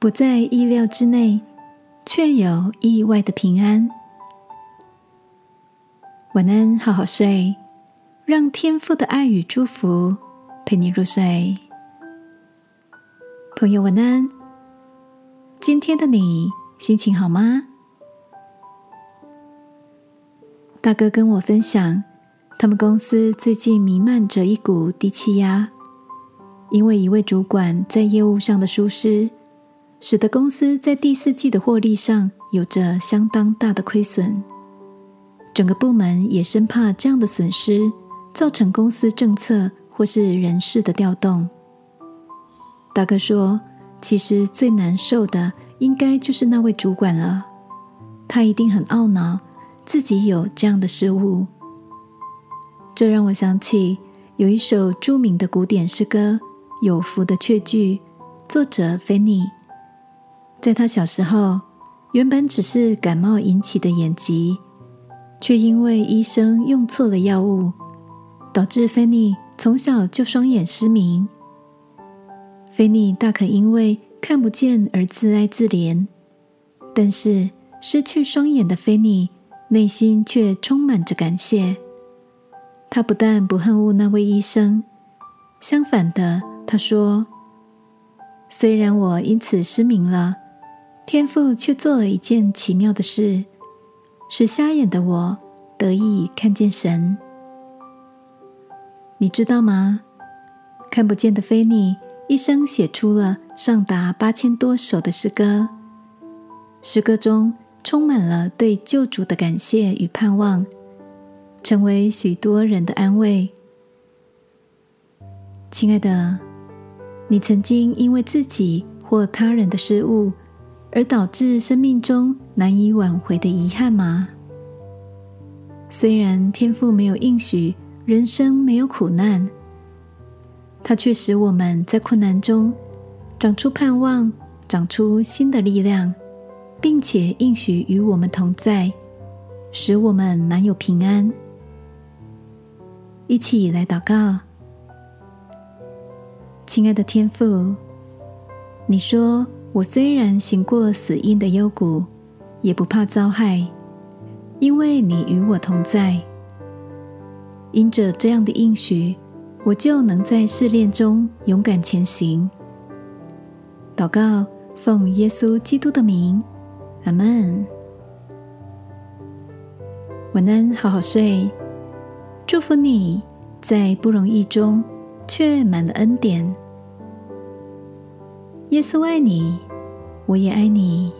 不在意料之内，却有意外的平安。晚安，好好睡，让天父的爱与祝福陪你入睡。朋友，晚安。今天的你心情好吗？大哥跟我分享，他们公司最近弥漫着一股低气压。因为一位主管在业务上的疏失，使得公司在第四季的获利上有着相当大的亏损。整个部门也生怕这样的损失造成公司政策或是人事的调动。大哥说：“其实最难受的应该就是那位主管了，他一定很懊恼自己有这样的失误。”这让我想起有一首著名的古典诗歌。有福的雀句，作者菲尼，在他小时候，原本只是感冒引起的眼疾，却因为医生用错了药物，导致菲尼从小就双眼失明。菲尼大可因为看不见而自哀自怜，但是失去双眼的菲尼内心却充满着感谢。他不但不恨恶那位医生，相反的。他说：“虽然我因此失明了，天父却做了一件奇妙的事，使瞎眼的我得以看见神。你知道吗？看不见的菲尼一生写出了上达八千多首的诗歌，诗歌中充满了对救主的感谢与盼望，成为许多人的安慰。亲爱的。”你曾经因为自己或他人的失误，而导致生命中难以挽回的遗憾吗？虽然天父没有应许人生没有苦难，他却使我们在困难中长出盼望，长出新的力量，并且应许与我们同在，使我们满有平安。一起来祷告。亲爱的天父，你说我虽然行过死荫的幽谷，也不怕遭害，因为你与我同在。因着这样的应许，我就能在试炼中勇敢前行。祷告，奉耶稣基督的名，阿门。晚安，好好睡。祝福你在不容易中。却满了恩典。耶稣爱你，我也爱你。